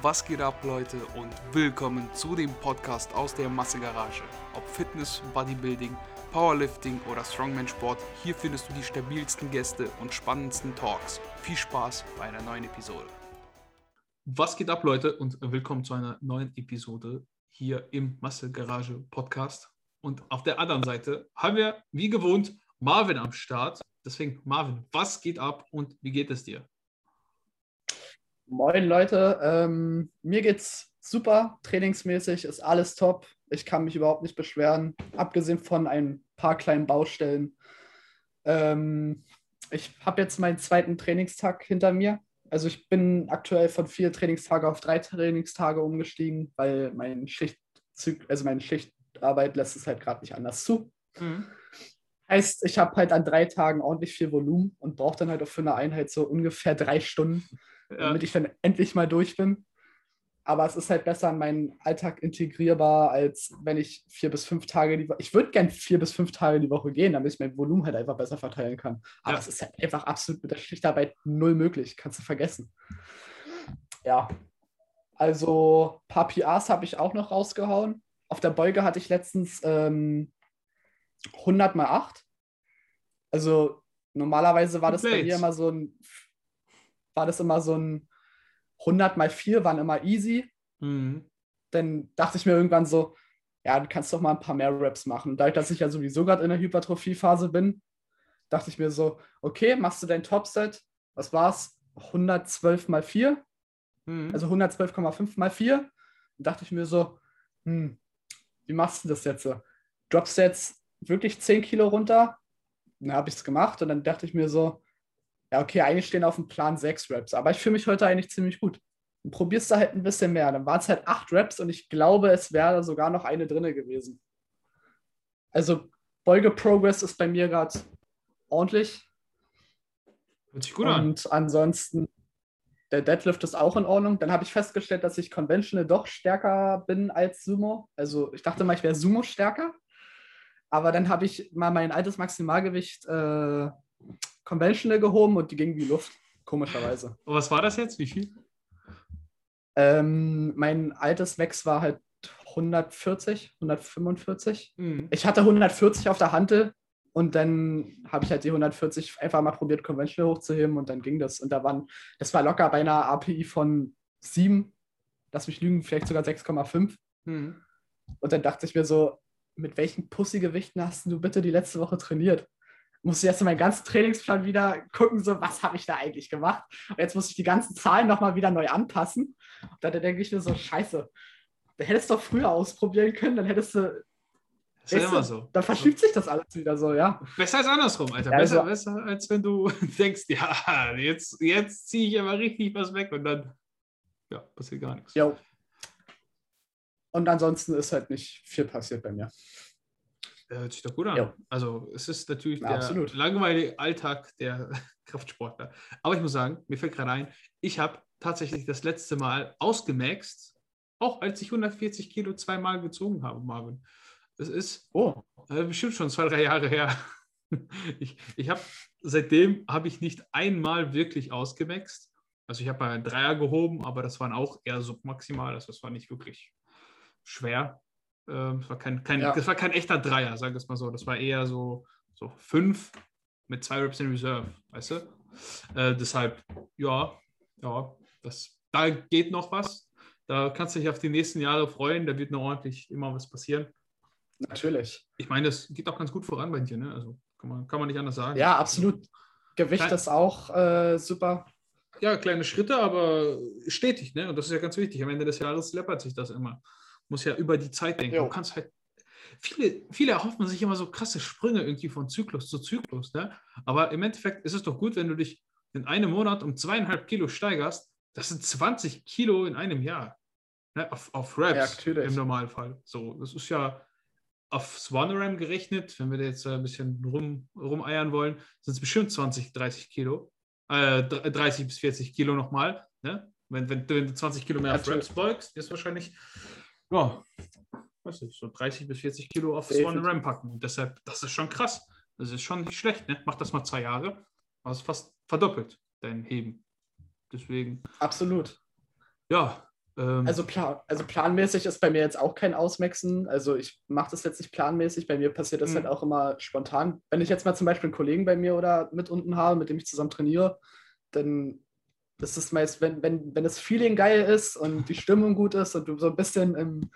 Was geht ab, Leute, und willkommen zu dem Podcast aus der Massegarage. Ob Fitness, Bodybuilding, Powerlifting oder Strongman-Sport, hier findest du die stabilsten Gäste und spannendsten Talks. Viel Spaß bei einer neuen Episode. Was geht ab, Leute, und willkommen zu einer neuen Episode hier im Massegarage Podcast. Und auf der anderen Seite haben wir, wie gewohnt, Marvin am Start. Deswegen, Marvin, was geht ab und wie geht es dir? Moin Leute, ähm, mir geht's super, trainingsmäßig ist alles top. Ich kann mich überhaupt nicht beschweren, abgesehen von ein paar kleinen Baustellen. Ähm, ich habe jetzt meinen zweiten Trainingstag hinter mir. Also ich bin aktuell von vier Trainingstage auf drei Trainingstage umgestiegen, weil mein Schichtzug, also meine Schichtarbeit lässt es halt gerade nicht anders zu. Mhm. Heißt, ich habe halt an drei Tagen ordentlich viel Volumen und brauche dann halt auch für eine Einheit so ungefähr drei Stunden. Damit ich dann endlich mal durch bin. Aber es ist halt besser in meinen Alltag integrierbar, als wenn ich vier bis fünf Tage die Woche. Ich würde gern vier bis fünf Tage die Woche gehen, damit ich mein Volumen halt einfach besser verteilen kann. Aber ja. es ist halt einfach absolut mit der Schichtarbeit null möglich. Kannst du vergessen. Ja. Also, ein paar PRs habe ich auch noch rausgehauen. Auf der Beuge hatte ich letztens ähm, 100 mal 8. Also, normalerweise war das bei mir immer so ein war das immer so ein 100 mal 4 waren immer easy. Mhm. Dann dachte ich mir irgendwann so, ja, du kannst doch mal ein paar mehr Reps machen. Dadurch, dass ich ja sowieso gerade in der Hypertrophie-Phase bin, dachte ich mir so, okay, machst du dein Topset, was war's? 112 mal 4, mhm. also 112,5 mal 4. Und dachte ich mir so, hm, wie machst du das jetzt? Droppst du jetzt wirklich 10 Kilo runter? Dann habe ich es gemacht und dann dachte ich mir so, ja, okay, eigentlich stehen auf dem Plan sechs Raps, aber ich fühle mich heute eigentlich ziemlich gut. Und probierst da halt ein bisschen mehr. Dann waren es halt acht Raps und ich glaube, es wäre sogar noch eine drinne gewesen. Also Beuge-Progress ist bei mir gerade ordentlich. Hört sich gut und an. Und ansonsten, der Deadlift ist auch in Ordnung. Dann habe ich festgestellt, dass ich Conventional doch stärker bin als Sumo. Also ich dachte mal, ich wäre Sumo stärker. Aber dann habe ich mal mein altes Maximalgewicht äh, Conventional gehoben und die ging wie Luft, komischerweise. Und was war das jetzt? Wie viel? Ähm, mein altes Max war halt 140, 145. Mhm. Ich hatte 140 auf der Hantel und dann habe ich halt die 140 einfach mal probiert, Conventional hochzuheben und dann ging das. Und da waren, das war locker bei einer API von 7, lass mich lügen, vielleicht sogar 6,5. Mhm. Und dann dachte ich mir so, mit welchen Pussygewichten hast du bitte die letzte Woche trainiert? Musste ich erst meinen ganzen Trainingsplan wieder gucken, so was habe ich da eigentlich gemacht. Und jetzt muss ich die ganzen Zahlen nochmal wieder neu anpassen. Und dann denke ich mir so, scheiße, da hättest du doch früher ausprobieren können, dann hättest du. Das ist ja immer so. Dann verschiebt sich das alles wieder so, ja. Besser als andersrum, Alter. Ja, besser, also, besser, als wenn du denkst, ja, jetzt, jetzt ziehe ich aber richtig was weg und dann ja, passiert gar nichts. Jo. Und ansonsten ist halt nicht viel passiert bei mir. Hört sich doch gut an. Ja. Also es ist natürlich ja, der absolut. langweilige Alltag der Kraftsportler. Aber ich muss sagen, mir fällt gerade ein, ich habe tatsächlich das letzte Mal ausgemaxt, auch als ich 140 Kilo zweimal gezogen habe, Marvin. Das ist oh. äh, bestimmt schon zwei, drei Jahre her. ich ich habe seitdem habe ich nicht einmal wirklich ausgemaxt. Also ich habe mal einen Dreier gehoben, aber das waren auch eher submaximal. Also das war nicht wirklich schwer. Ähm, es war kein, kein, ja. das war kein echter Dreier, sag ich es mal so. Das war eher so, so fünf mit zwei Reps in Reserve, weißt du? Äh, deshalb, ja, ja, das, da geht noch was. Da kannst du dich auf die nächsten Jahre freuen. Da wird noch ordentlich immer was passieren. Natürlich. Ich meine, das geht auch ganz gut voran bei dir, ne? Also kann man, kann man nicht anders sagen. Ja, absolut. Gewicht Klein, ist auch äh, super. Ja, kleine Schritte, aber stetig, ne? Und das ist ja ganz wichtig. Am Ende des Jahres läppert sich das immer muss ja über die Zeit denken. Jo. Du kannst halt, viele, viele erhoffen sich immer so krasse Sprünge irgendwie von Zyklus zu Zyklus, ne? Aber im Endeffekt ist es doch gut, wenn du dich in einem Monat um zweieinhalb Kilo steigerst. Das sind 20 Kilo in einem Jahr. Ne? Auf, auf Raps ja, im Normalfall. So, das ist ja auf Swaneram gerechnet, wenn wir da jetzt ein bisschen rum, rumeiern wollen, sind es bestimmt 20, 30 Kilo. Äh, 30 bis 40 Kilo nochmal. Ne? Wenn, wenn, wenn du 20 Kilo mehr auf Raps beugst, ist wahrscheinlich ja, weiß nicht, so 30 bis 40 Kilo auf so eine Ram packen. Und deshalb, das ist schon krass. Das ist schon nicht schlecht, ne? Mach das mal zwei Jahre. Also fast verdoppelt dein Heben. Deswegen. Absolut. Ja, Ähm, also, plan, also planmäßig ist bei mir jetzt auch kein Ausmaxen. Also ich mache das jetzt nicht planmäßig. Bei mir passiert das halt mhm. auch immer spontan. Wenn ich jetzt mal zum Beispiel einen Kollegen bei mir oder mit unten habe, mit dem ich zusammen trainiere, dann das ist meist, wenn, wenn, wenn das Feeling geil ist und die Stimmung gut ist und du so ein bisschen im,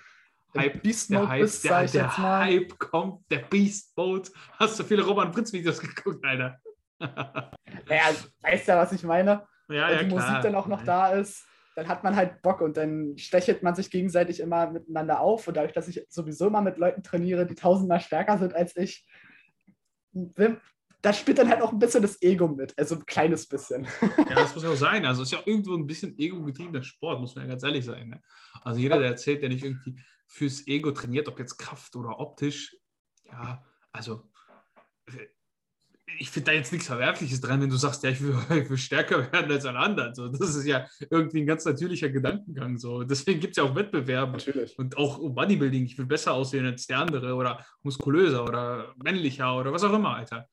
Hype, Beast Mode Hype, bist, sag ich der jetzt mal. Hype kommt, der Beast Mode. Hast du viele Roman Prinz Videos geguckt, Alter? naja, weißt du, was ich meine? Ja, Wenn ja, die klar. Musik dann auch noch da ist, dann hat man halt Bock und dann stechelt man sich gegenseitig immer miteinander auf. Und dadurch, dass ich sowieso immer mit Leuten trainiere, die tausendmal stärker sind als ich, da spielt dann halt auch ein bisschen das Ego mit, also ein kleines bisschen. Ja, das muss auch sein. Also es ist ja irgendwo ein bisschen ego-getriebener Sport, muss man ja ganz ehrlich sein. Ne? Also jeder, der erzählt, der nicht irgendwie fürs Ego trainiert, ob jetzt Kraft oder optisch, ja, also ich finde da jetzt nichts Verwerfliches dran, wenn du sagst, ja, ich will, ich will stärker werden als alle anderen. So, das ist ja irgendwie ein ganz natürlicher Gedankengang. So. Deswegen gibt es ja auch Wettbewerbe Natürlich. und auch Bodybuilding. Ich will besser aussehen als der andere oder muskulöser oder männlicher oder was auch immer, Alter.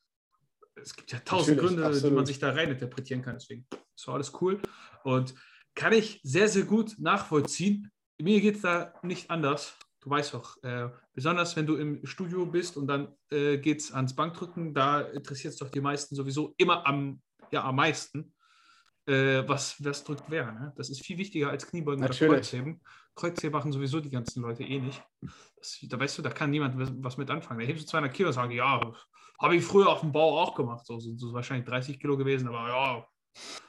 Es gibt ja tausend Natürlich, Gründe, absolut. die man sich da rein interpretieren kann. Deswegen ist alles cool und kann ich sehr, sehr gut nachvollziehen. Mir geht es da nicht anders du weißt doch, äh, besonders wenn du im Studio bist und dann äh, geht es ans Bankdrücken, da interessiert es doch die meisten sowieso immer am, ja, am meisten, äh, was, was drückt wer. Ne? Das ist viel wichtiger als Kniebeugen Natürlich. oder Kreuzheben. Kreuzheben machen sowieso die ganzen Leute eh nicht. Das, da weißt du, da kann niemand was mit anfangen. Da hebst du 200 Kilo und sagst, ja, habe ich früher auf dem Bau auch gemacht. So sind so wahrscheinlich 30 Kilo gewesen, aber ja,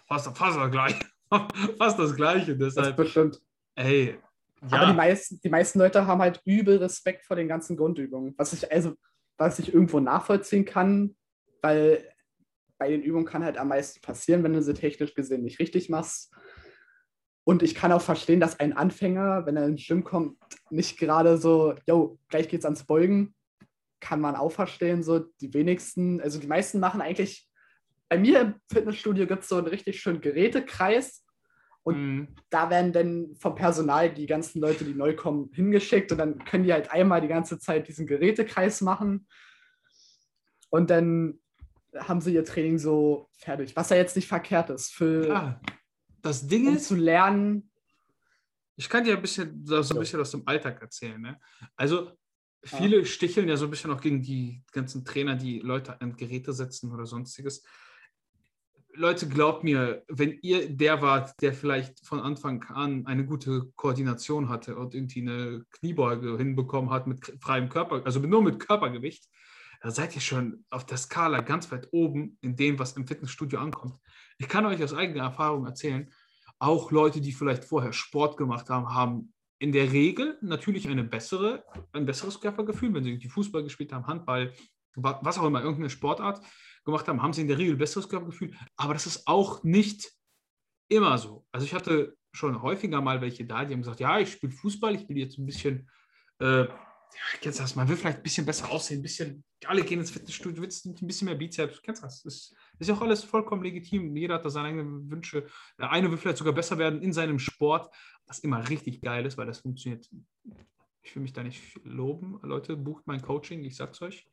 fast, fast das gleiche. fast das Gleiche. Deshalb, das bestimmt. Ey, ja. Aber die meisten, die meisten Leute haben halt übel Respekt vor den ganzen Grundübungen. Was ich, also, was ich irgendwo nachvollziehen kann, weil bei den Übungen kann halt am meisten passieren, wenn du sie technisch gesehen nicht richtig machst. Und ich kann auch verstehen, dass ein Anfänger, wenn er ins Gym kommt, nicht gerade so, yo, gleich geht's ans Beugen, kann man auch verstehen. So die wenigsten, also die meisten machen eigentlich, bei mir im Fitnessstudio gibt es so einen richtig schönen Gerätekreis, und mhm. da werden dann vom Personal die ganzen Leute, die neu kommen, hingeschickt und dann können die halt einmal die ganze Zeit diesen Gerätekreis machen. Und dann haben sie ihr Training so fertig. Was ja jetzt nicht verkehrt ist. Für, Klar. Das Ding um ist. zu lernen. Ich kann dir ein bisschen so ein bisschen aus dem Alltag erzählen. Ne? Also, viele ja. sticheln ja so ein bisschen auch gegen die ganzen Trainer, die Leute an Geräte setzen oder sonstiges. Leute, glaubt mir, wenn ihr der wart, der vielleicht von Anfang an eine gute Koordination hatte und irgendwie eine Kniebeuge hinbekommen hat mit freiem Körper, also nur mit Körpergewicht, da seid ihr schon auf der Skala ganz weit oben in dem, was im Fitnessstudio ankommt. Ich kann euch aus eigener Erfahrung erzählen, auch Leute, die vielleicht vorher Sport gemacht haben, haben in der Regel natürlich eine bessere, ein besseres Körpergefühl, wenn sie Fußball gespielt haben, Handball, was auch immer, irgendeine Sportart gemacht haben, haben sie in der Regel besseres Körpergefühl. Aber das ist auch nicht immer so. Also ich hatte schon häufiger mal welche da, die haben gesagt, ja, ich spiele Fußball, ich bin jetzt ein bisschen, äh, kennst das, man will vielleicht ein bisschen besser aussehen, ein bisschen, alle gehen ins Fitnessstudio, willst ein bisschen mehr Bizeps, kennst das? Ist, ist auch alles vollkommen legitim. Jeder hat da seine eigenen Wünsche. Der eine will vielleicht sogar besser werden in seinem Sport, was immer richtig geil ist, weil das funktioniert ich will mich da nicht loben. Leute, bucht mein Coaching, ich sag's euch.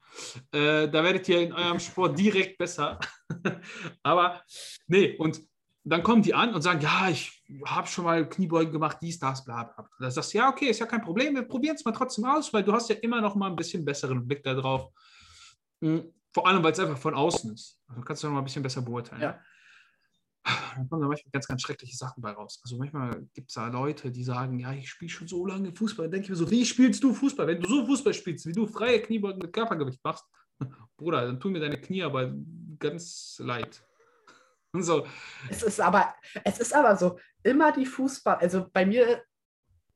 Äh, da werdet ihr in eurem Sport direkt besser. Aber nee, und dann kommen die an und sagen, ja, ich habe schon mal Kniebeugen gemacht, dies, das, bla, bla. Da sagst du, ja, okay, ist ja kein Problem, wir probieren es mal trotzdem aus, weil du hast ja immer noch mal ein bisschen besseren Blick darauf. Hm, vor allem, weil es einfach von außen ist. Also kannst du noch mal ein bisschen besser beurteilen. Ja dann kommen da manchmal ganz, ganz schreckliche Sachen bei raus. Also manchmal gibt es da Leute, die sagen, ja, ich spiele schon so lange Fußball. Dann denke ich mir so, wie spielst du Fußball? Wenn du so Fußball spielst, wie du freie Kniebeugen mit Körpergewicht machst, Bruder, dann tun mir deine Knie aber ganz leid. So. Es ist aber, es ist aber so, immer die Fußball, also bei mir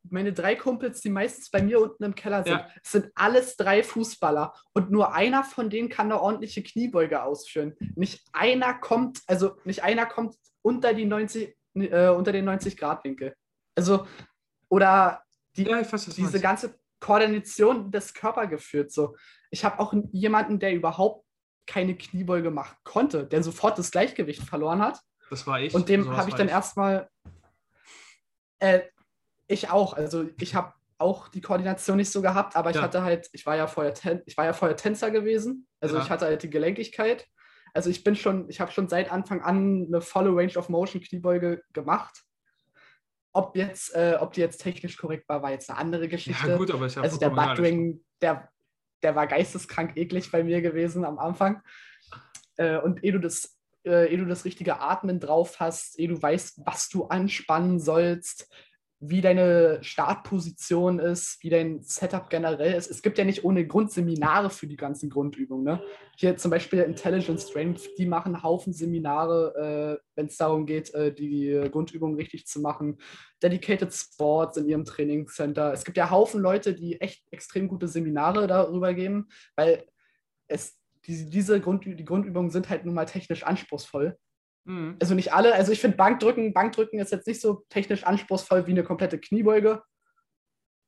meine drei Kumpels, die meistens bei mir unten im Keller sind, ja. sind alles drei Fußballer. Und nur einer von denen kann eine ordentliche Kniebeuge ausführen. Nicht einer kommt, also nicht einer kommt unter, die 90, äh, unter den 90-Grad-Winkel. Also, oder die, ja, weiß, diese meinst. ganze Koordination des Körpers geführt. So. Ich habe auch jemanden, der überhaupt keine Kniebeuge machen konnte, der sofort das Gleichgewicht verloren hat. Das war ich. Und dem habe ich dann erstmal äh, ich auch. Also ich habe auch die Koordination nicht so gehabt, aber ich ja. hatte halt, ich war ja vorher, Ten, ich war ja vorher Tänzer gewesen. Also ja. ich hatte halt die Gelenkigkeit. Also ich bin schon, ich habe schon seit Anfang an eine volle Range of Motion Kniebeuge gemacht. ob jetzt, äh, ob die jetzt technisch korrekt war, war jetzt eine andere Geschichte. Ja, gut, aber ich Also der Buttwing, der, der war geisteskrank eklig bei mir gewesen am Anfang. Äh, und ehe du das äh, ehe du das richtige Atmen drauf hast, ehe du weißt, was du anspannen sollst, wie deine Startposition ist, wie dein Setup generell ist. Es gibt ja nicht ohne Grund Seminare für die ganzen Grundübungen. Ne? Hier zum Beispiel Intelligence Strength, die machen Haufen Seminare, äh, wenn es darum geht, äh, die Grundübungen richtig zu machen. Dedicated Sports in ihrem Trainingscenter. Es gibt ja Haufen Leute, die echt extrem gute Seminare darüber geben, weil es die, diese Grund, die Grundübungen sind halt nun mal technisch anspruchsvoll. Mhm. Also nicht alle. Also ich finde Bankdrücken, Bankdrücken ist jetzt nicht so technisch anspruchsvoll wie eine komplette Kniebeuge.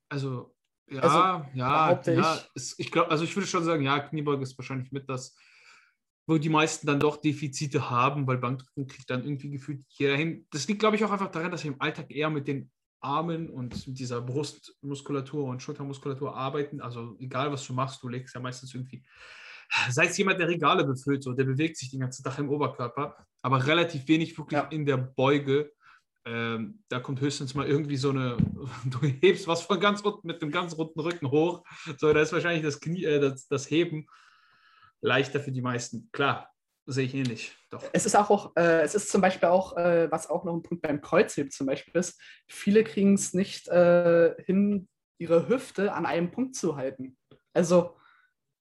Also ja, also, ja, ja. Ich, ich glaube, also ich würde schon sagen, ja, Kniebeuge ist wahrscheinlich mit das, wo die meisten dann doch Defizite haben, weil Bankdrücken kriegt dann irgendwie gefühlt jeder hin. Das liegt, glaube ich, auch einfach daran, dass wir im Alltag eher mit den Armen und mit dieser Brustmuskulatur und Schultermuskulatur arbeiten. Also egal, was du machst, du legst ja meistens irgendwie sei es jemand, der Regale befüllt, so, der bewegt sich den ganzen Tag im Oberkörper, aber relativ wenig wirklich ja. in der Beuge. Ähm, da kommt höchstens mal irgendwie so eine, du hebst was von ganz unten mit dem ganz runden Rücken hoch. So, da ist wahrscheinlich das Knie, äh, das, das Heben leichter für die meisten. Klar, sehe ich ähnlich. Doch. Es ist auch, äh, es ist zum Beispiel auch, äh, was auch noch ein Punkt beim Kreuzheben zum Beispiel ist, viele kriegen es nicht äh, hin, ihre Hüfte an einem Punkt zu halten. Also,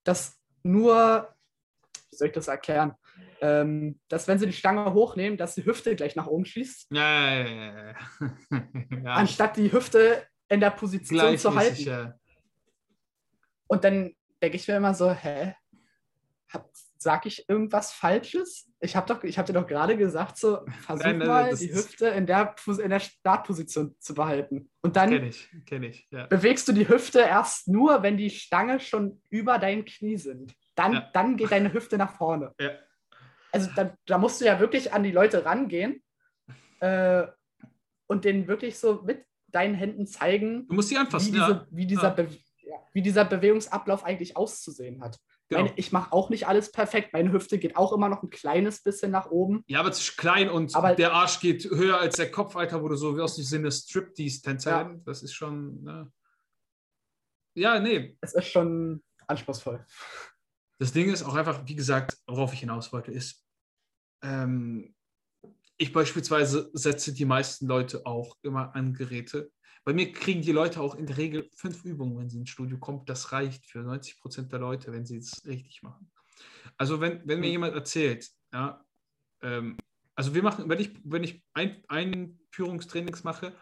das nur, wie soll ich das erklären? Ähm, dass wenn sie die Stange hochnehmen, dass die Hüfte gleich nach oben schießt. Ja, ja, ja, ja. Anstatt die Hüfte in der Position zu halten. Ja. Und dann denke ich mir immer so, hä? Sag ich irgendwas Falsches? Ich habe hab dir doch gerade gesagt, so versuch nein, nein, mal die Hüfte in der, in der Startposition zu behalten. Und dann kenn ich, kenn ich, ja. bewegst du die Hüfte erst nur, wenn die Stange schon über dein Knie sind. Dann, ja. dann geht deine Hüfte nach vorne. Ja. Also da, da, musst du ja wirklich an die Leute rangehen äh, und denen wirklich so mit deinen Händen zeigen, du musst sie anfassen, wie, diese, wie, dieser wie dieser Bewegungsablauf eigentlich auszusehen hat. Genau. Meine, ich mache auch nicht alles perfekt. Meine Hüfte geht auch immer noch ein kleines bisschen nach oben. Ja, aber es ist klein und aber der Arsch geht höher als der Kopf, Alter, wo du so wie aus dem Sinne Striptease-Tänzerin. Ja. Das ist schon. Ne? Ja, nee. Es ist schon anspruchsvoll. Das Ding ist auch einfach, wie gesagt, worauf ich hinaus wollte, ist, ähm, ich beispielsweise setze die meisten Leute auch immer an Geräte, bei mir kriegen die Leute auch in der Regel fünf Übungen, wenn sie ins Studio kommen. Das reicht für 90 Prozent der Leute, wenn sie es richtig machen. Also wenn, wenn mir jemand erzählt, ja, ähm, also wir machen, wenn ich, wenn ich ein, Einführungstrainings mache,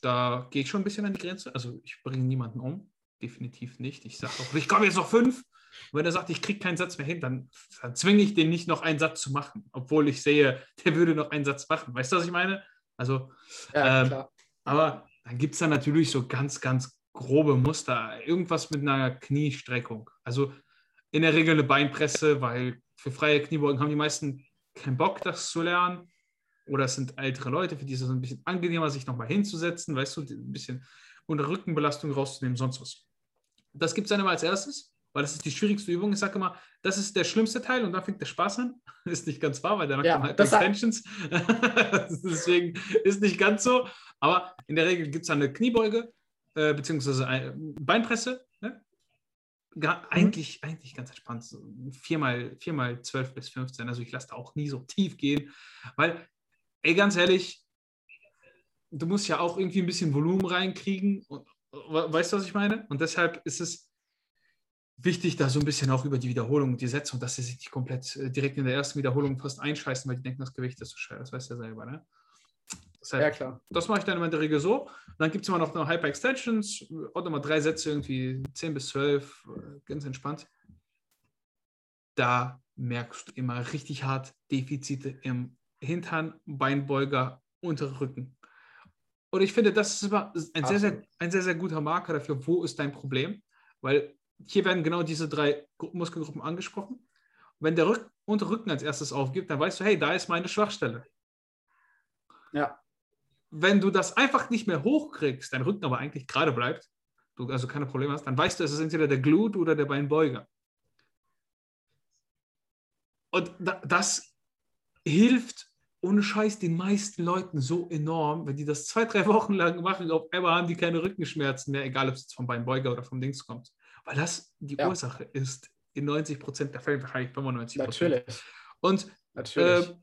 da gehe ich schon ein bisschen an die Grenze. Also ich bringe niemanden um, definitiv nicht. Ich sage auch, ich komme jetzt noch fünf. Und wenn er sagt, ich kriege keinen Satz mehr hin, dann, dann zwinge ich den nicht noch einen Satz zu machen, obwohl ich sehe, der würde noch einen Satz machen. Weißt du, was ich meine? Also, ja, ähm, aber dann gibt es da natürlich so ganz, ganz grobe Muster. Irgendwas mit einer Kniestreckung. Also in der Regel eine Beinpresse, weil für freie Kniebeugen haben die meisten keinen Bock, das zu lernen. Oder es sind ältere Leute, für die ist es ein bisschen angenehmer, sich nochmal hinzusetzen, weißt du, ein bisschen unter Rückenbelastung rauszunehmen, sonst was. Das gibt es dann immer als erstes, weil das ist die schwierigste Übung. Ich sage immer, das ist der schlimmste Teil und da fängt der Spaß an. ist nicht ganz wahr, weil danach ja, kommen halt Extensions. Deswegen ist nicht ganz so. Aber in der Regel gibt es eine Kniebeuge, äh, beziehungsweise eine Beinpresse. Ne? Gar, mhm. eigentlich, eigentlich ganz entspannt. So viermal, viermal 12 bis 15. Also ich lasse da auch nie so tief gehen. Weil, ey, ganz ehrlich, du musst ja auch irgendwie ein bisschen Volumen reinkriegen. Und, weißt du, was ich meine? Und deshalb ist es wichtig, da so ein bisschen auch über die Wiederholung und die Sätze und dass sie sich nicht komplett äh, direkt in der ersten Wiederholung fast einscheißen, weil die denken, das Gewicht ist so schwer. Das weißt du ja selber, ne? Das heißt, ja, klar. Das mache ich dann immer in der Regel so. dann gibt es immer noch eine Hyper Extensions, auch nochmal drei Sätze, irgendwie 10 bis 12, äh, ganz entspannt. Da merkst du immer richtig hart Defizite im Hintern, Beinbeuger, untere Rücken. Und ich finde, das ist immer ein sehr, sehr, ein sehr, sehr guter Marker dafür, wo ist dein Problem. Weil hier werden genau diese drei Muskelgruppen angesprochen. Und wenn der Rück untere Rücken als erstes aufgibt, dann weißt du, hey, da ist meine Schwachstelle. Ja wenn du das einfach nicht mehr hochkriegst, dein Rücken aber eigentlich gerade bleibt, du also keine Probleme hast, dann weißt du, es ist entweder der Glut oder der Beinbeuger. Und das hilft ohne Scheiß den meisten Leuten so enorm, wenn die das zwei, drei Wochen lang machen, auf einmal haben die keine Rückenschmerzen mehr, egal ob es jetzt vom Beinbeuger oder vom Dings kommt. Weil das die ja. Ursache ist in 90 Prozent der Fälle, wahrscheinlich 95 Prozent. Natürlich. Und Natürlich. Äh,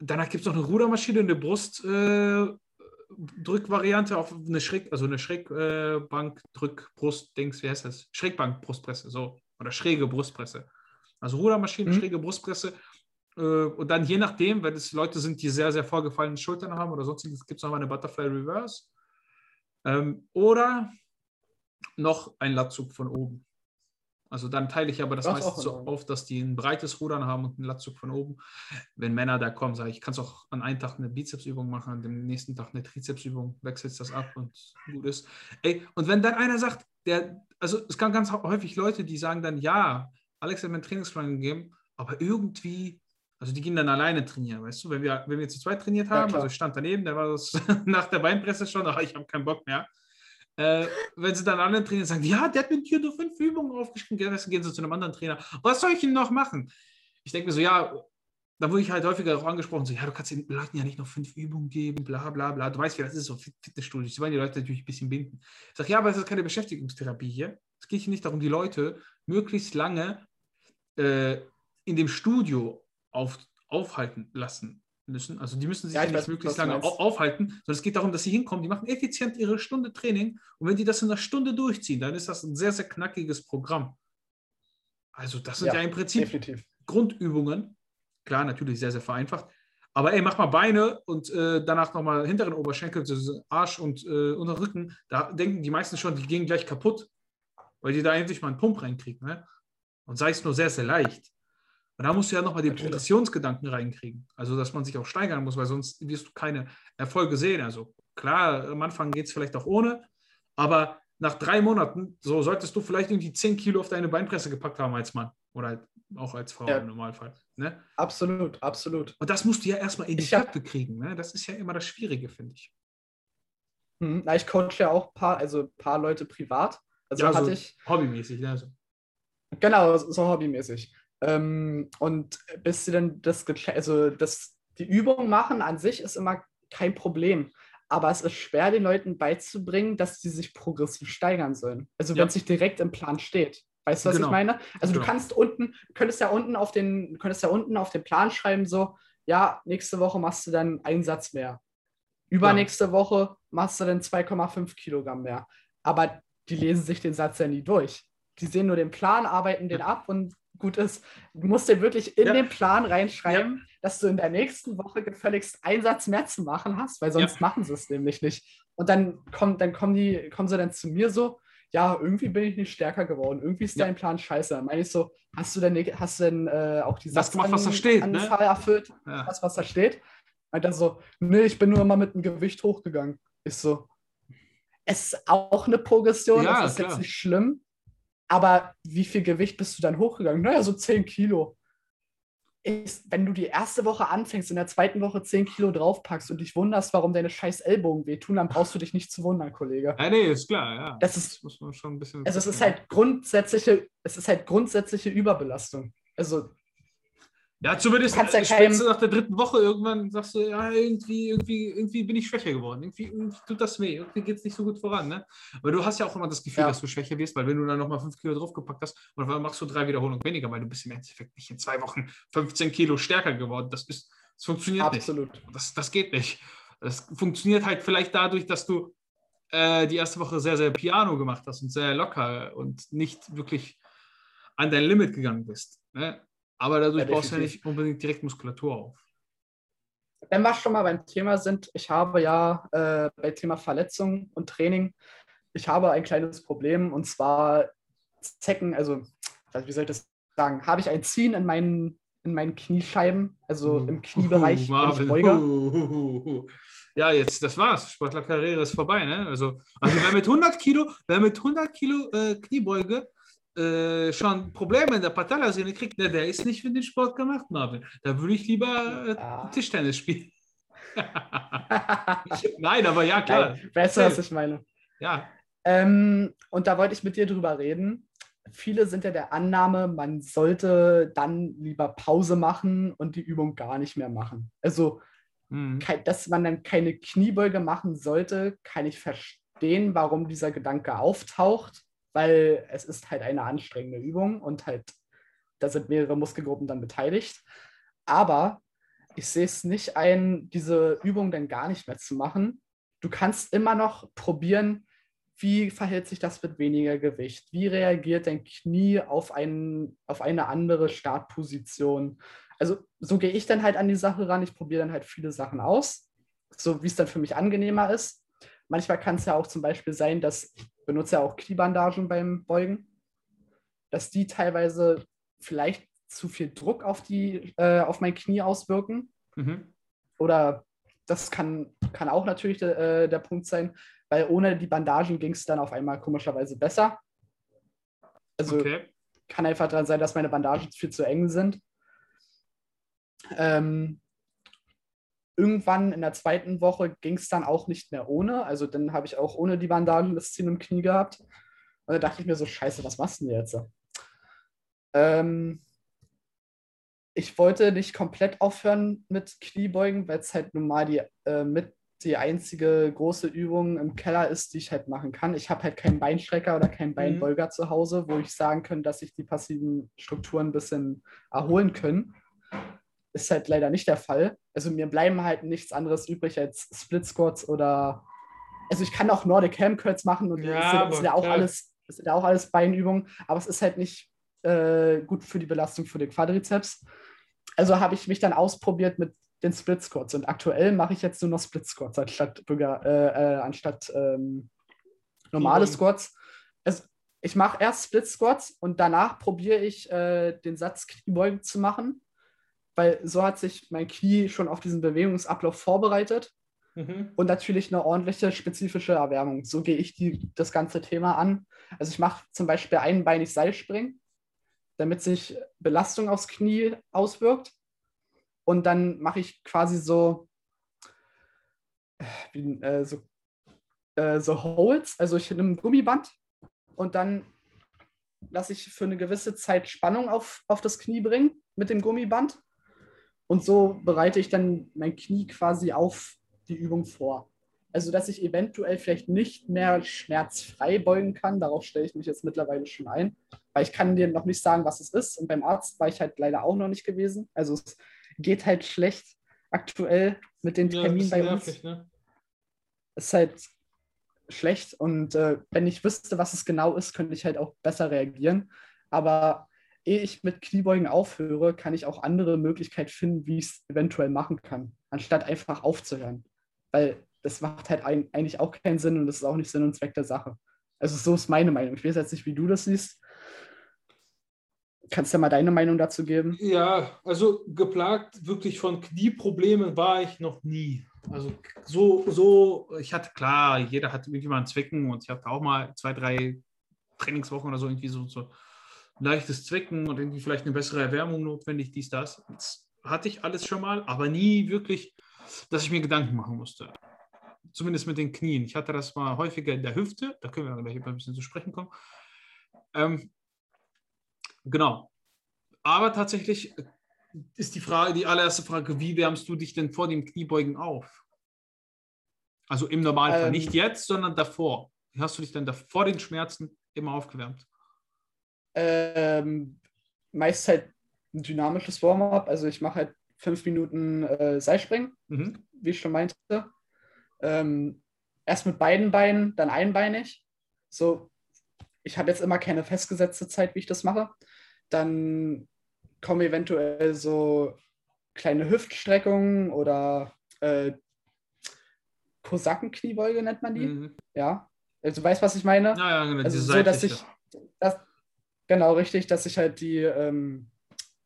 danach gibt es noch eine Rudermaschine, eine Brustdrückvariante äh, auf eine Schräg, also eine Schrägbank, äh, Drück, Brust, Dings, wie heißt das? Schrägbank, Brustpresse, so. Oder schräge Brustpresse. Also Rudermaschine, mhm. schräge Brustpresse. Äh, und dann je nachdem, wenn es Leute sind, die sehr, sehr vorgefallene Schultern haben oder sonstiges, gibt es noch eine Butterfly Reverse. Ähm, oder noch ein Latzug von oben. Also dann teile ich aber das, das meistens so auf, dass die ein breites Rudern haben und einen Latzug von oben. Wenn Männer da kommen, sage ich, kannst auch an einem Tag eine Bizepsübung machen, an dem nächsten Tag eine Trizepsübung, wechselst das ab und gut ist. Ey, und wenn dann einer sagt, der, also es kann ganz häufig Leute, die sagen dann, ja, Alex hat mir einen Trainingsplan gegeben, aber irgendwie, also die gehen dann alleine trainieren, weißt du, wenn wir, wenn wir zu zweit trainiert haben, ja, also ich stand daneben, der war das nach der Beinpresse schon, ach, ich habe keinen Bock mehr. Äh, wenn sie dann alle trainieren sagen, ja, der hat mit dir nur fünf Übungen aufgeschrieben, gehen sie zu einem anderen Trainer. Was soll ich ihm noch machen? Ich denke mir so, ja, da wurde ich halt häufiger darauf angesprochen, so, ja, du kannst den Leuten ja nicht noch fünf Übungen geben, bla bla bla. Du weißt, wie das ist, so Fitnessstudio. Sie wollen die Leute natürlich ein bisschen binden. Ich sage, ja, aber es ist keine Beschäftigungstherapie hier. Es geht hier nicht darum, die Leute möglichst lange äh, in dem Studio auf, aufhalten lassen müssen. Also die müssen sich ja, nicht weiß, möglichst lange aufhalten, sondern es geht darum, dass sie hinkommen, die machen effizient ihre Stunde Training und wenn die das in einer Stunde durchziehen, dann ist das ein sehr, sehr knackiges Programm. Also das sind ja, ja im Prinzip definitiv. Grundübungen. Klar, natürlich sehr, sehr vereinfacht. Aber ey, mach mal Beine und äh, danach nochmal hinteren Oberschenkel, Arsch und äh, Unterrücken. Da denken die meisten schon, die gehen gleich kaputt, weil die da endlich mal einen Pump reinkriegen. Ne? Und sei es nur sehr, sehr leicht. Und da musst du ja nochmal den Progressionsgedanken reinkriegen. Also, dass man sich auch steigern muss, weil sonst wirst du keine Erfolge sehen. Also, klar, am Anfang geht es vielleicht auch ohne, aber nach drei Monaten, so solltest du vielleicht irgendwie 10 Kilo auf deine Beinpresse gepackt haben als Mann oder halt auch als Frau ja. im Normalfall. Ne? Absolut, absolut. Und das musst du ja erstmal in die Köpfe kriegen. Ne? Das ist ja immer das Schwierige, finde ich. Hm, na, ich coache ja auch ein paar, also paar Leute privat. Also ja, hatte so ich. Hobbymäßig, ne? Also. Genau, so hobbymäßig. Ähm, und bis sie dann das, also das, die Übung machen an sich ist immer kein Problem. Aber es ist schwer, den Leuten beizubringen, dass sie sich progressiv steigern sollen. Also wenn es nicht direkt im Plan steht. Weißt du, was genau. ich meine? Also genau. du kannst unten, könntest ja unten auf den, könntest ja unten auf den Plan schreiben, so, ja, nächste Woche machst du dann einen Satz mehr. Übernächste ja. Woche machst du dann 2,5 Kilogramm mehr. Aber die lesen sich den Satz ja nie durch. Die sehen nur den Plan, arbeiten den ab und gut ist. Du musst dir wirklich in ja. den Plan reinschreiben, ja. dass du in der nächsten Woche gefälligst einen Satz mehr zu machen hast, weil sonst ja. machen sie es nämlich nicht. Und dann, kommt, dann kommen, die, kommen sie dann zu mir so, ja, irgendwie bin ich nicht stärker geworden. Irgendwie ist dein Plan scheiße. Dann meine ich so, hast du denn, hast du denn äh, auch die das gemacht, was da steht, ne? erfüllt, das, was da steht? Und dann so, nee, ich bin nur immer mit dem Gewicht hochgegangen. Ich so, es ist auch eine Progression, das ist klar. jetzt nicht schlimm, aber wie viel Gewicht bist du dann hochgegangen? Naja, so 10 Kilo. Ist, wenn du die erste Woche anfängst, in der zweiten Woche 10 Kilo draufpackst und dich wunderst, warum deine scheiß Ellbogen wehtun, dann brauchst du dich nicht zu wundern, Kollege. Ja, nee, ist klar, ja. Das ist, muss man schon ein bisschen. Also es ist halt grundsätzliche, es ist halt grundsätzliche Überbelastung. Also ja, zumindest kannst ja kein... nach der dritten Woche irgendwann sagst du, ja, irgendwie, irgendwie, irgendwie bin ich schwächer geworden. Irgendwie, irgendwie tut das weh. Irgendwie geht es nicht so gut voran. Ne? Aber du hast ja auch immer das Gefühl, ja. dass du schwächer wirst, weil wenn du dann nochmal fünf Kilo draufgepackt hast und dann machst du drei Wiederholungen weniger, weil du bist im Endeffekt nicht in zwei Wochen 15 Kilo stärker geworden. Das, ist, das funktioniert Absolut. nicht. Das, das geht nicht. Das funktioniert halt vielleicht dadurch, dass du äh, die erste Woche sehr, sehr Piano gemacht hast und sehr locker und nicht wirklich an dein Limit gegangen bist. Ne? Aber dadurch ja, baust du ja nicht unbedingt direkt Muskulatur auf. Wenn wir schon mal beim Thema sind, ich habe ja äh, bei Thema Verletzung und Training, ich habe ein kleines Problem und zwar Zecken, also wie soll ich das sagen, habe ich ein Ziehen in meinen, in meinen Kniescheiben, also im Kniebereich, uh. Uh, ja, jetzt, das war's. Sportlerkarriere ist vorbei, ne? Also, also wer mit 100 Kilo, wer mit 100 Kilo äh, Kniebeuge äh, schon Probleme in der Patellasehne kriegt, der, der ist nicht für den Sport gemacht, Marvin. Da würde ich lieber äh, ja. Tischtennis spielen. Nein, aber ja, klar. Nein, weißt du, was ich meine? Ja. Ähm, und da wollte ich mit dir drüber reden. Viele sind ja der Annahme, man sollte dann lieber Pause machen und die Übung gar nicht mehr machen. Also mhm. kein, dass man dann keine Kniebeuge machen sollte, kann ich verstehen, warum dieser Gedanke auftaucht, weil es ist halt eine anstrengende Übung und halt da sind mehrere Muskelgruppen dann beteiligt. Aber ich sehe es nicht ein, diese Übung dann gar nicht mehr zu machen. Du kannst immer noch probieren, wie verhält sich das mit weniger Gewicht? Wie reagiert dein Knie auf, ein, auf eine andere Startposition? Also so gehe ich dann halt an die Sache ran. Ich probiere dann halt viele Sachen aus, so wie es dann für mich angenehmer ist. Manchmal kann es ja auch zum Beispiel sein, dass benutze ja auch Kniebandagen beim Beugen, dass die teilweise vielleicht zu viel Druck auf, die, äh, auf mein Knie auswirken. Mhm. Oder das kann, kann auch natürlich de, äh, der Punkt sein, weil ohne die Bandagen ging es dann auf einmal komischerweise besser. Also okay. kann einfach daran sein, dass meine Bandagen viel zu eng sind. Ähm, irgendwann in der zweiten Woche ging es dann auch nicht mehr ohne. Also dann habe ich auch ohne die Bandagen das Ziehen im Knie gehabt. Und da dachte ich mir so, scheiße, was machst du denn jetzt? Ähm, ich wollte nicht komplett aufhören mit Kniebeugen, weil es halt nun mal die, äh, mit die einzige große Übung im Keller ist, die ich halt machen kann. Ich habe halt keinen Beinstrecker oder keinen mhm. Beinbeuger mhm. zu Hause, wo ich sagen kann, dass sich die passiven Strukturen ein bisschen erholen können. Ist halt leider nicht der Fall. Also mir bleiben halt nichts anderes übrig als Split Squats oder also ich kann auch Nordic Ham Curls machen und ja, das, sind, das sind ja auch alles, das sind ja auch alles Beinübungen, aber es ist halt nicht äh, gut für die Belastung für den Quadrizeps. Also habe ich mich dann ausprobiert mit den Split Squats und aktuell mache ich jetzt nur noch Split Squats anstatt, äh, äh, anstatt ähm, normale Squats. Also, ich mache erst Split Squats und danach probiere ich äh, den Satz Kniebeugen zu machen, weil so hat sich mein Knie schon auf diesen Bewegungsablauf vorbereitet. Mhm. Und natürlich eine ordentliche spezifische Erwärmung. So gehe ich die, das ganze Thema an. Also ich mache zum Beispiel einbeinig Seilspringen damit sich Belastung aufs Knie auswirkt. Und dann mache ich quasi so, wie, äh, so, äh, so Holds, also ich nehme ein Gummiband und dann lasse ich für eine gewisse Zeit Spannung auf, auf das Knie bringen mit dem Gummiband. Und so bereite ich dann mein Knie quasi auf die Übung vor. Also, dass ich eventuell vielleicht nicht mehr schmerzfrei beugen kann, darauf stelle ich mich jetzt mittlerweile schon ein, weil ich kann dir noch nicht sagen, was es ist. Und beim Arzt war ich halt leider auch noch nicht gewesen. Also es geht halt schlecht aktuell mit den Terminen ja, bei uns. Nervig, ne? Es ist halt schlecht und äh, wenn ich wüsste, was es genau ist, könnte ich halt auch besser reagieren. Aber ehe ich mit Kniebeugen aufhöre, kann ich auch andere Möglichkeiten finden, wie ich es eventuell machen kann, anstatt einfach aufzuhören. Weil das macht halt eigentlich auch keinen Sinn und das ist auch nicht Sinn und Zweck der Sache. Also so ist meine Meinung. Ich weiß jetzt nicht, wie du das siehst. Kannst du ja mal deine Meinung dazu geben? Ja, also geplagt wirklich von Knieproblemen war ich noch nie. Also so, so, ich hatte klar, jeder hat irgendwie mal einen Zwicken und ich hatte auch mal zwei, drei Trainingswochen oder so irgendwie so, so leichtes Zwicken und irgendwie vielleicht eine bessere Erwärmung notwendig, dies, das. das hatte ich alles schon mal, aber nie wirklich, dass ich mir Gedanken machen musste zumindest mit den Knien. Ich hatte das mal häufiger in der Hüfte, da können wir gleich ein bisschen zu sprechen kommen. Ähm, genau. Aber tatsächlich ist die Frage, die allererste Frage, wie wärmst du dich denn vor dem Kniebeugen auf? Also im Normalfall, ähm, nicht jetzt, sondern davor. Wie hast du dich denn da vor den Schmerzen immer aufgewärmt? Ähm, meist halt ein dynamisches Warm-up. Also ich mache halt fünf Minuten äh, Seilspringen, mhm. wie ich schon meinte ähm, erst mit beiden Beinen, dann einbeinig. So, ich habe jetzt immer keine festgesetzte Zeit, wie ich das mache. Dann kommen eventuell so kleine Hüftstreckungen oder äh, Kosakenkniebeuge nennt man die. Mhm. Ja. Also du weißt, was ich meine? Ja, ja, genau, also so, dass ich das, genau richtig, dass ich halt die, ähm,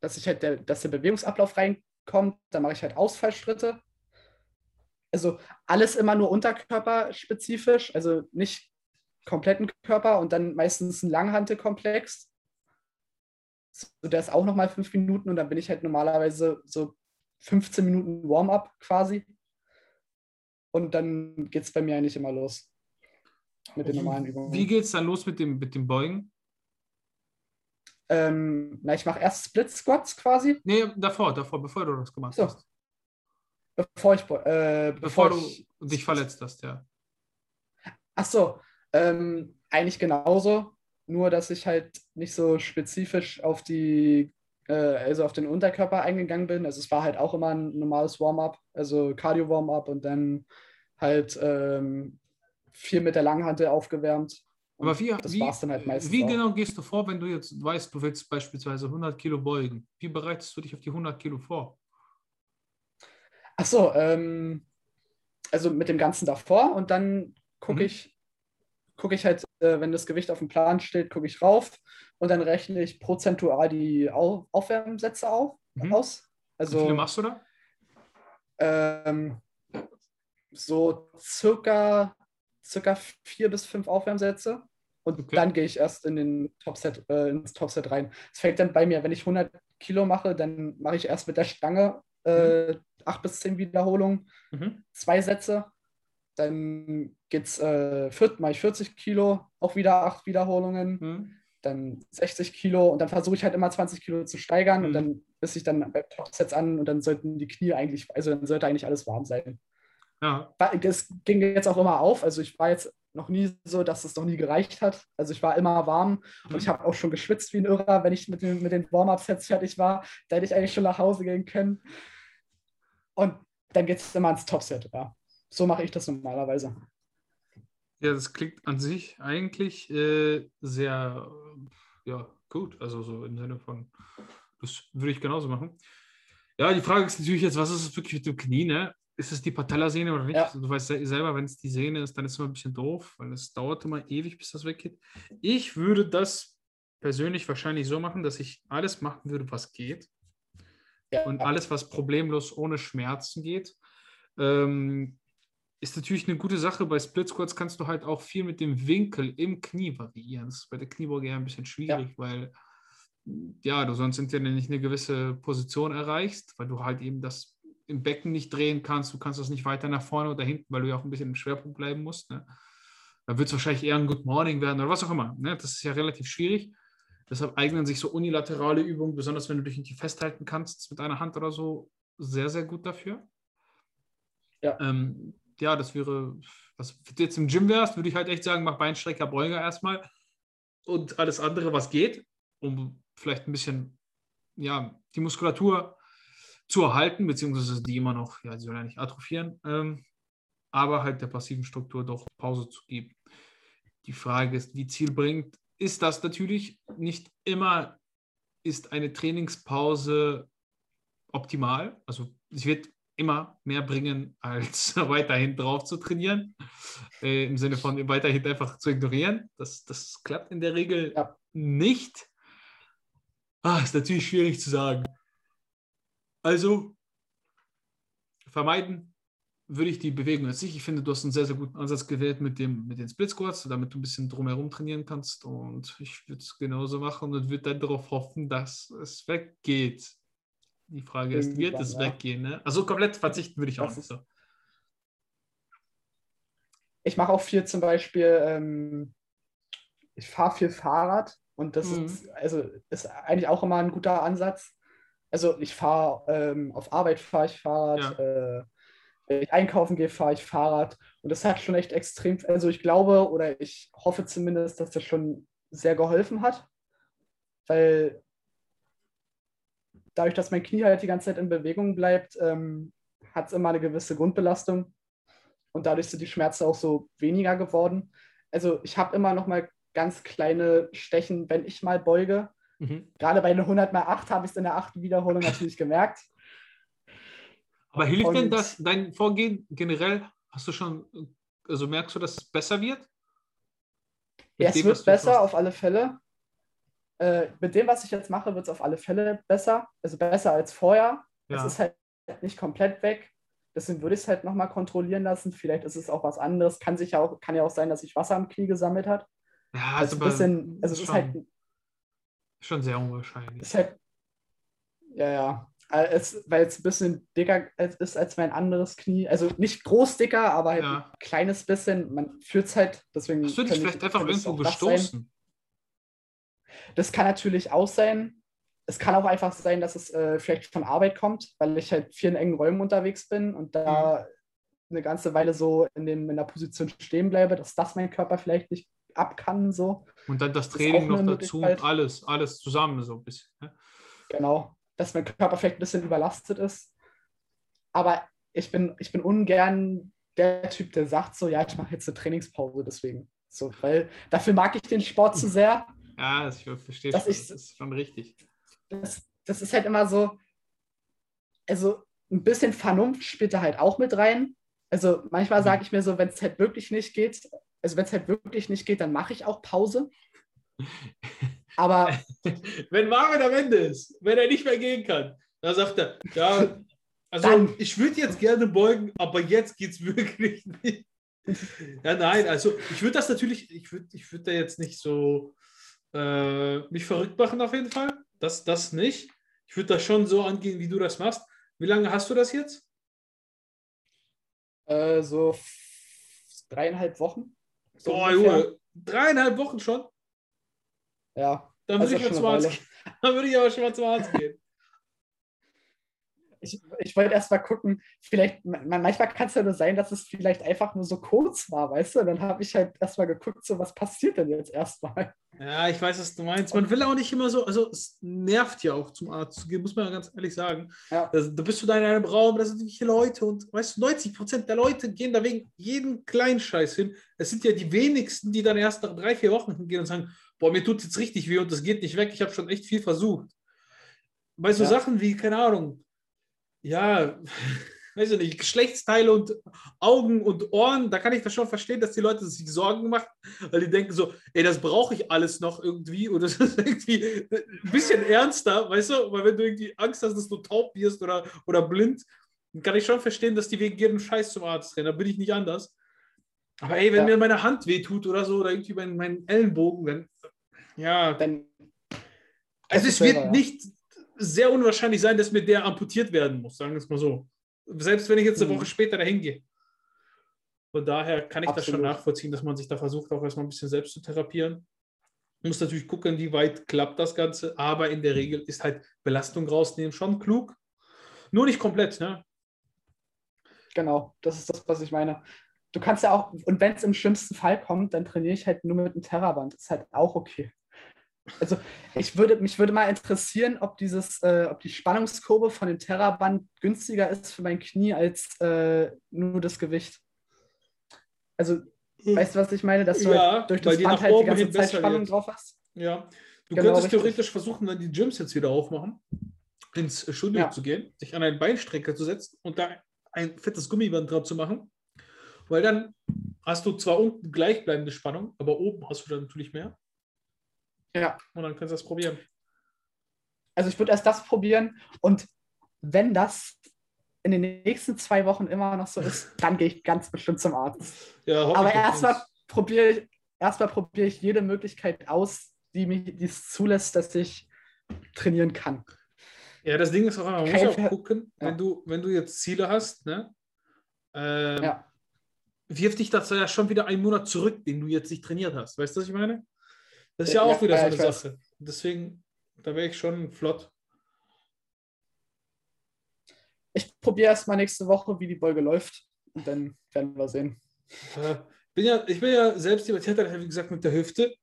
dass ich halt der, dass der Bewegungsablauf reinkommt, dann mache ich halt Ausfallschritte also alles immer nur unterkörperspezifisch, also nicht kompletten Körper und dann meistens ein Langhantelkomplex. So, der ist auch nochmal fünf Minuten und dann bin ich halt normalerweise so 15 Minuten Warm-up quasi. Und dann geht es bei mir eigentlich immer los. Mit den normalen Übungen. Wie geht es dann los mit dem, mit dem Beugen? Ähm, na, ich mache erst Split Squats quasi. Nee, davor, davor, bevor du das gemacht so. hast. bevor ich. Äh, bevor, bevor du ich, dich verletzt hast, ja. Ach so, ähm, eigentlich genauso, nur dass ich halt nicht so spezifisch auf die, äh, also auf den Unterkörper eingegangen bin. Also es war halt auch immer ein normales Warm-up, also Cardio-Warm-up und dann halt ähm, viel mit der Langhantel aufgewärmt. Aber wie, das wie, dann halt meistens wie genau gehst du vor, wenn du jetzt weißt, du willst beispielsweise 100 Kilo beugen? Wie bereitest du dich auf die 100 Kilo vor? Ach so, ähm, also mit dem Ganzen davor und dann gucke mhm. ich, gucke ich halt, äh, wenn das Gewicht auf dem Plan steht, gucke ich rauf und dann rechne ich prozentual die Au Aufwärmsätze auf, mhm. aus. Also, Wie viele machst du da? Ähm, so circa, circa vier bis fünf Aufwärmsätze. Und okay. dann gehe ich erst in den Topset, äh, ins Topset rein. Es fängt dann bei mir, wenn ich 100 Kilo mache, dann mache ich erst mit der Stange äh, mhm. acht bis zehn Wiederholungen, mhm. zwei Sätze. Dann geht's, äh, mache ich 40 Kilo, auch wieder acht Wiederholungen. Mhm. Dann 60 Kilo und dann versuche ich halt immer 20 Kilo zu steigern und mhm. dann bis ich dann bei Topsets an und dann sollten die Knie eigentlich, also dann sollte eigentlich alles warm sein. Ja. Das ging jetzt auch immer auf. Also ich war jetzt noch nie so, dass es noch nie gereicht hat. Also ich war immer warm und ich mhm. habe auch schon geschwitzt wie ein Irrer, wenn ich mit den, mit den Warm-Ups fertig war. Da hätte ich eigentlich schon nach Hause gehen können. Und dann geht es immer ins Topset. Ja. So mache ich das normalerweise. Ja, das klingt an sich eigentlich äh, sehr ja, gut. Also so im Sinne von, das würde ich genauso machen. Ja, die Frage ist natürlich jetzt, was ist es wirklich mit dem Knie, ne? Ist es die Patellasehne oder nicht? Ja. Du weißt selber, wenn es die Sehne ist, dann ist es immer ein bisschen doof, weil es dauert immer ewig, bis das weggeht. Ich würde das persönlich wahrscheinlich so machen, dass ich alles machen würde, was geht. Ja. Und alles, was problemlos ohne Schmerzen geht. Ähm, ist natürlich eine gute Sache. Bei Split Squats kannst du halt auch viel mit dem Winkel im Knie variieren. Das ist bei der Kniebeuge ja ein bisschen schwierig, ja. weil ja, du sonst nicht eine gewisse Position erreichst, weil du halt eben das im Becken nicht drehen kannst, du kannst das nicht weiter nach vorne oder hinten, weil du ja auch ein bisschen im Schwerpunkt bleiben musst. Ne? Da wird es wahrscheinlich eher ein Good Morning werden oder was auch immer. Ne? Das ist ja relativ schwierig. Deshalb eignen sich so unilaterale Übungen, besonders wenn du dich nicht festhalten kannst mit einer Hand oder so, sehr, sehr gut dafür. Ja, ähm, ja das wäre, was du jetzt im Gym wärst, würde ich halt echt sagen, mach Beinstrecker, Beuger erstmal und alles andere, was geht, um vielleicht ein bisschen, ja, die Muskulatur zu erhalten, beziehungsweise die immer noch, ja, sie soll ja nicht atrophieren, ähm, aber halt der passiven Struktur doch Pause zu geben. Die Frage ist, wie zielbringend ist das natürlich? Nicht immer ist eine Trainingspause optimal. Also es wird immer mehr bringen, als weiterhin drauf zu trainieren. Äh, Im Sinne von weiterhin einfach zu ignorieren. Das, das klappt in der Regel ja. nicht. Ah, ist natürlich schwierig zu sagen. Also vermeiden würde ich die Bewegung jetzt nicht. Ich finde, du hast einen sehr, sehr guten Ansatz gewählt mit, dem, mit den Split Squats, damit du ein bisschen drumherum trainieren kannst. Und ich würde es genauso machen und würde dann darauf hoffen, dass es weggeht. Die Frage ist, wird es ja. weggehen? Ne? Also komplett verzichten würde ich auch nicht so. Ich mache auch viel zum Beispiel, ähm, ich fahre viel Fahrrad und das mhm. ist, also, ist eigentlich auch immer ein guter Ansatz also ich fahre ähm, auf Arbeit fahre ich Fahrrad, ja. äh, wenn ich einkaufen gehe, fahre ich Fahrrad. Und das hat schon echt extrem, also ich glaube oder ich hoffe zumindest, dass das schon sehr geholfen hat. Weil dadurch, dass mein Knie halt die ganze Zeit in Bewegung bleibt, ähm, hat es immer eine gewisse Grundbelastung. Und dadurch sind die Schmerzen auch so weniger geworden. Also ich habe immer noch mal ganz kleine Stechen, wenn ich mal beuge. Mhm. Gerade bei einer 100 mal 8 habe ich es in der achten Wiederholung natürlich gemerkt. Aber hilft Und, denn das, dein Vorgehen generell? Hast du schon, also merkst du, dass es besser wird? ja, es dem, wird besser auf alle Fälle. Äh, mit dem, was ich jetzt mache, wird es auf alle Fälle besser. Also besser als vorher. Ja. Es ist halt nicht komplett weg. Deswegen würde ich es halt nochmal kontrollieren lassen. Vielleicht ist es auch was anderes. Kann, sich ja auch, kann ja auch sein, dass sich Wasser im Knie gesammelt hat. Ja, also, also, bisschen, also es ist halt Schon sehr unwahrscheinlich. Ist halt, ja, ja. Es, weil es ein bisschen dicker ist als mein anderes Knie. Also nicht groß dicker, aber halt ja. ein kleines bisschen. Man fühlt es halt, deswegen. Hast du dich vielleicht einfach irgendwo gestoßen? Das kann natürlich auch sein. es kann auch einfach sein, dass es äh, vielleicht von Arbeit kommt, weil ich halt viel in engen Räumen unterwegs bin und da mhm. eine ganze Weile so in, dem, in der Position stehen bleibe, dass das mein Körper vielleicht nicht ab kann. So. Und dann das Training das noch dazu, alles, alles zusammen so ein bisschen. Ne? Genau, dass mein Körper vielleicht ein bisschen überlastet ist. Aber ich bin, ich bin ungern der Typ, der sagt so, ja, ich mache jetzt eine Trainingspause deswegen. So, weil dafür mag ich den Sport zu sehr. Ja, ich verstehe schon, ich, das ist schon richtig das, das ist halt immer so, also ein bisschen Vernunft spielt da halt auch mit rein. Also manchmal sage ich mir so, wenn es halt wirklich nicht geht, also wenn es halt wirklich nicht geht, dann mache ich auch Pause. Aber wenn Marvin am Ende ist, wenn er nicht mehr gehen kann, dann sagt er, ja, also dann, ich würde jetzt gerne beugen, aber jetzt geht es wirklich nicht. Ja, nein, also ich würde das natürlich, ich würde ich würd da jetzt nicht so äh, mich verrückt machen auf jeden Fall. Das, das nicht. Ich würde das schon so angehen, wie du das machst. Wie lange hast du das jetzt? Äh, so dreieinhalb Wochen. So oh, Junge, dreieinhalb Wochen schon? Ja. Dann würde ich, zum Arzt, dann würde ich aber schon mal zum Arzt gehen ich, ich wollte erst mal gucken, vielleicht, manchmal kann es ja nur sein, dass es vielleicht einfach nur so kurz war, weißt du? Und dann habe ich halt erst mal geguckt, so was passiert denn jetzt erstmal. Ja, ich weiß, was du meinst. Man will auch nicht immer so, also es nervt ja auch zum Arzt zu gehen, muss man ja ganz ehrlich sagen. Ja. Da, da bist du da in einem Raum, da sind viele Leute und weißt du, 90 Prozent der Leute gehen da wegen jeden kleinen Scheiß hin. Es sind ja die wenigsten, die dann erst nach drei, vier Wochen hingehen und sagen, boah, mir tut es jetzt richtig weh und das geht nicht weg, ich habe schon echt viel versucht. Bei so ja. Sachen wie, keine Ahnung, ja, weiß ich nicht, Geschlechtsteile und Augen und Ohren, da kann ich das schon verstehen, dass die Leute sich Sorgen machen, weil die denken so, ey, das brauche ich alles noch irgendwie und das ist irgendwie ein bisschen ernster, weißt du, weil wenn du irgendwie Angst hast, dass du taub wirst oder, oder blind, dann kann ich schon verstehen, dass die wegen jedem Scheiß zum Arzt rennen, da bin ich nicht anders. Aber ey, wenn ja. mir meine Hand wehtut oder so oder irgendwie mein, mein Ellenbogen, dann, ja, dann also es wird ja. nicht sehr unwahrscheinlich sein, dass mir der amputiert werden muss, sagen wir es mal so. Selbst wenn ich jetzt eine Woche mhm. später dahin gehe. Von daher kann ich Absolut. das schon nachvollziehen, dass man sich da versucht, auch erstmal ein bisschen selbst zu therapieren. Man muss natürlich gucken, wie weit klappt das Ganze, aber in der Regel ist halt Belastung rausnehmen schon klug. Nur nicht komplett, ne? Genau, das ist das, was ich meine. Du kannst ja auch, und wenn es im schlimmsten Fall kommt, dann trainiere ich halt nur mit einem Terraband. Ist halt auch okay. Also ich würde, mich würde mal interessieren, ob, dieses, äh, ob die Spannungskurve von dem Terraband günstiger ist für mein Knie als äh, nur das Gewicht. Also, hm. weißt du, was ich meine? Dass du ja, halt durch das Band halt die ganze Zeit Spannung wird. drauf hast? Ja. Du genau, könntest richtig. theoretisch versuchen, wenn die Gyms jetzt wieder aufmachen, ins Studio ja. zu gehen, sich an einen Beinstrecker zu setzen und da ein fettes Gummiband drauf zu machen. Weil dann hast du zwar unten gleichbleibende Spannung, aber oben hast du dann natürlich mehr. Ja. Und dann kannst du das probieren. Also ich würde erst das probieren und wenn das in den nächsten zwei Wochen immer noch so ist, dann gehe ich ganz bestimmt zum Arzt. Ja, Aber erstmal probiere ich, erstmal probiere ich jede Möglichkeit aus, die mich es zulässt, dass ich trainieren kann. Ja, das Ding ist auch, man Kein muss auch gucken, ja. wenn, du, wenn du jetzt Ziele hast, ne? Ähm, ja. wirf dich das ja schon wieder einen Monat zurück, den du jetzt nicht trainiert hast. Weißt du, was ich meine? Das ist ja, ja auch wieder ja, so eine Sache. Weiß. Deswegen, da wäre ich schon flott. Ich probiere erst mal nächste Woche, wie die Folge läuft. Und dann werden wir sehen. Äh, bin ja, ich bin ja selbst jemand, wie gesagt, mit der Hüfte.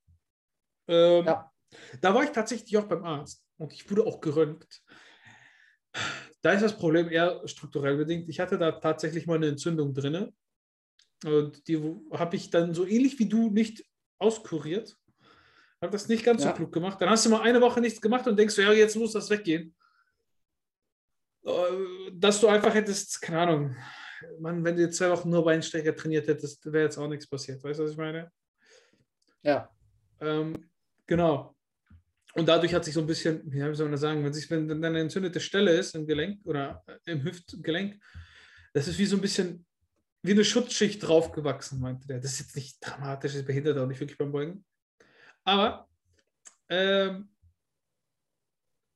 Ähm, ja. Da war ich tatsächlich auch beim Arzt und ich wurde auch geröntgt. Da ist das Problem eher strukturell bedingt. Ich hatte da tatsächlich mal eine Entzündung drin. Und die habe ich dann so ähnlich wie du nicht auskuriert. Habe das nicht ganz ja. so klug gemacht. Dann hast du mal eine Woche nichts gemacht und denkst, ja, jetzt muss das weggehen. Äh, dass du einfach hättest, keine Ahnung, man, wenn du jetzt zwei Wochen nur Beinstrecker trainiert hättest, wäre jetzt auch nichts passiert. Weißt du, was ich meine? Ja. Ähm, genau. Und dadurch hat sich so ein bisschen, wie soll man das sagen, wenn, sich, wenn dann eine entzündete Stelle ist im Gelenk oder im Hüftgelenk, das ist wie so ein bisschen wie eine Schutzschicht draufgewachsen, meinte der. Das ist jetzt nicht dramatisch, das behindert auch nicht wirklich beim Beugen. Aber ähm,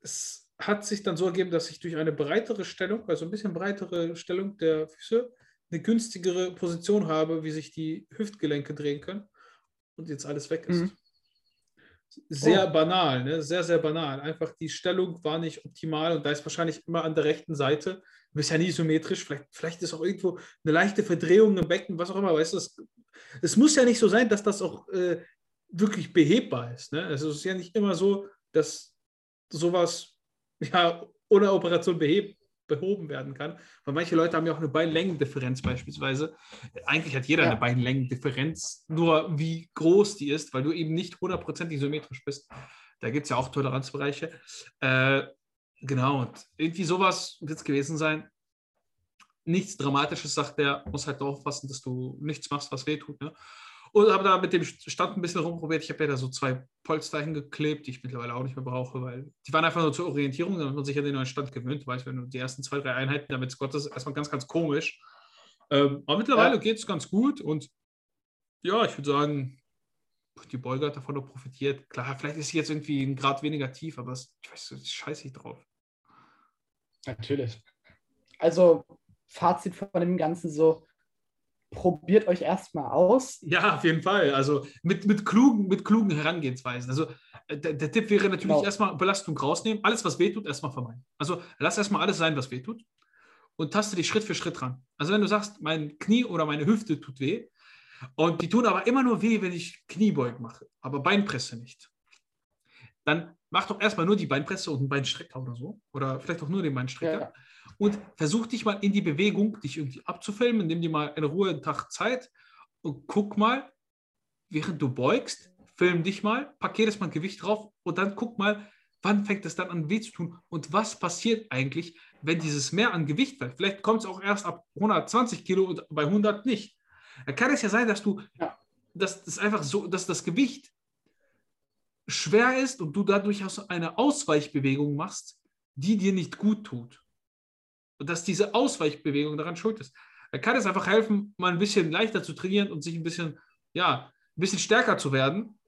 es hat sich dann so ergeben, dass ich durch eine breitere Stellung, also ein bisschen breitere Stellung der Füße, eine günstigere Position habe, wie sich die Hüftgelenke drehen können und jetzt alles weg ist. Mhm. sehr oh. banal, ne? sehr, sehr banal. Einfach die Stellung war nicht optimal und da ist wahrscheinlich immer an der rechten Seite. Du bist ja nie symmetrisch. Vielleicht, vielleicht ist auch irgendwo eine leichte Verdrehung im Becken, was auch immer. Weißt du, es, es muss ja nicht so sein, dass das auch äh, wirklich behebbar ist. Ne? Also es ist ja nicht immer so, dass sowas ja ohne Operation beheb, behoben werden kann. Weil manche Leute haben ja auch eine Beinlängendifferenz beispielsweise. Eigentlich hat jeder ja. eine Beinlängendifferenz, nur wie groß die ist, weil du eben nicht hundertprozentig symmetrisch bist. Da gibt es ja auch Toleranzbereiche. Äh, genau, und irgendwie sowas wird es gewesen sein. Nichts Dramatisches, sagt der, muss halt aufpassen, dass du nichts machst, was wehtut. Ne? Und habe da mit dem Stand ein bisschen rumprobiert. Ich habe ja da so zwei Polster hingeklebt, die ich mittlerweile auch nicht mehr brauche, weil die waren einfach nur zur Orientierung, damit man sich an den neuen Stand gewöhnt. Weißt wenn du die ersten zwei, drei Einheiten, damit Gott ist erstmal ganz, ganz komisch. Ähm, aber mittlerweile ja. geht es ganz gut und ja, ich würde sagen, die Beuge hat davon noch profitiert. Klar, vielleicht ist sie jetzt irgendwie ein Grad weniger tief, aber ich weiß, ich scheiße ich drauf. Natürlich. Also, Fazit von dem Ganzen so, probiert euch erstmal aus. Ja, auf jeden Fall. Also mit, mit, klugen, mit klugen Herangehensweisen. Also äh, der, der Tipp wäre natürlich genau. erstmal Belastung rausnehmen. Alles, was wehtut, erstmal vermeiden. Also lass erstmal alles sein, was wehtut. Und taste dich Schritt für Schritt ran. Also wenn du sagst, mein Knie oder meine Hüfte tut weh, und die tun aber immer nur weh, wenn ich Kniebeug mache, aber Beinpresse nicht. Dann mach doch erstmal nur die Beinpresse und einen Beinstrecker oder so. Oder vielleicht auch nur den Beinstrecker. Ja und versuch dich mal in die Bewegung, dich irgendwie abzufilmen, nimm dir mal in Ruhe einen Tag Zeit und guck mal, während du beugst, film dich mal, pack jedes Mal Gewicht drauf und dann guck mal, wann fängt es dann an weh zu tun und was passiert eigentlich, wenn dieses mehr an Gewicht fällt. Vielleicht kommt es auch erst ab 120 Kilo und bei 100 nicht. Da kann es ja sein, dass du, ja. dass das einfach so, dass das Gewicht schwer ist und du dadurch eine Ausweichbewegung machst, die dir nicht gut tut. Und dass diese Ausweichbewegung daran schuld ist. Er kann es einfach helfen, mal ein bisschen leichter zu trainieren und sich ein bisschen, ja, ein bisschen stärker zu werden.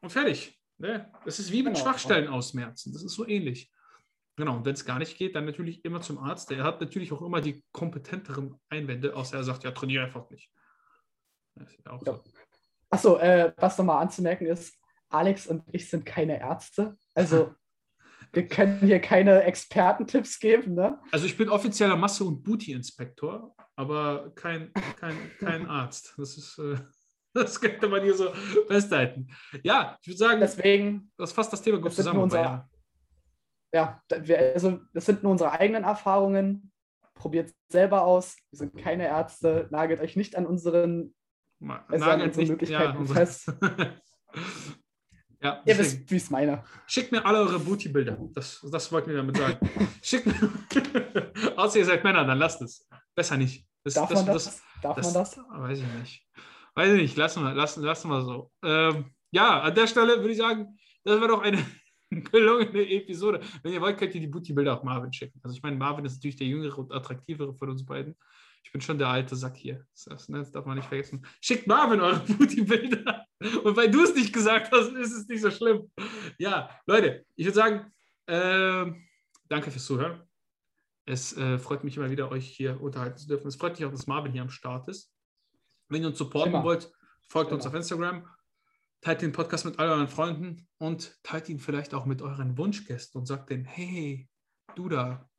Und fertig. Ne? Das ist wie mit genau. Schwachstellen ausmerzen. Das ist so ähnlich. Genau, und wenn es gar nicht geht, dann natürlich immer zum Arzt. Der hat natürlich auch immer die kompetenteren Einwände, außer er sagt, ja, trainiere einfach nicht. Das ist auch ja. so. Achso, äh, was nochmal anzumerken ist, Alex und ich sind keine Ärzte. Also wir können hier keine Expertentipps geben, ne? Also ich bin offizieller Masse- und Booty-Inspektor, aber kein, kein, kein Arzt. Das ist, äh, das könnte man hier so festhalten. Ja, ich würde sagen, deswegen. Das fasst das Thema gut zusammen. Unser, ja, also das sind nur unsere eigenen Erfahrungen. Probiert selber aus. Wir sind keine Ärzte. Nagelt euch nicht an unseren, also an unsere nicht, Möglichkeiten ja, fest. Ja, Ihr wisst, wie es meine. Schickt mir alle eure Booty-Bilder. Das, das wollten wir damit sagen. Schickt mir. Außer ihr seid Männer, dann lasst es. Besser nicht. Das, Darf, das, man, das? Das, Darf man das? Weiß ich nicht. Weiß ich nicht. Lassen wir, lassen, lassen wir so. Ähm, ja, an der Stelle würde ich sagen, das war doch eine gelungene Episode. Wenn ihr wollt, könnt ihr die Booty-Bilder auch Marvin schicken. Also ich meine, Marvin ist natürlich der jüngere und attraktivere von uns beiden. Ich bin schon der alte Sack hier. Das, ne, das darf man nicht vergessen. Schickt Marvin eure Booty-Bilder. Und weil du es nicht gesagt hast, ist es nicht so schlimm. Ja, Leute, ich würde sagen, äh, danke fürs Zuhören. Es äh, freut mich immer wieder, euch hier unterhalten zu dürfen. Es freut mich auch, dass Marvin hier am Start ist. Wenn ihr uns supporten immer. wollt, folgt immer. uns auf Instagram, teilt den Podcast mit all euren Freunden und teilt ihn vielleicht auch mit euren Wunschgästen und sagt denen, hey, du da,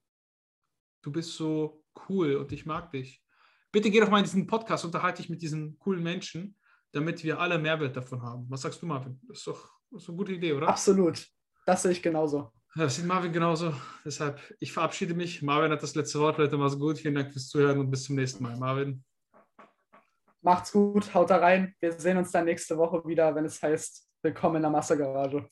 du bist so cool und ich mag dich. Bitte geh doch mal in diesen Podcast, unterhalte dich mit diesen coolen Menschen, damit wir alle Mehrwert davon haben. Was sagst du, Marvin? Das ist doch, das ist eine gute Idee, oder? Absolut. Das sehe ich genauso. Ja, das sieht Marvin genauso. Deshalb, ich verabschiede mich. Marvin hat das letzte Wort. Leute, mach's gut. Vielen Dank fürs Zuhören und bis zum nächsten Mal. Marvin. Macht's gut, haut da rein. Wir sehen uns dann nächste Woche wieder, wenn es heißt, willkommen in der Massegarage.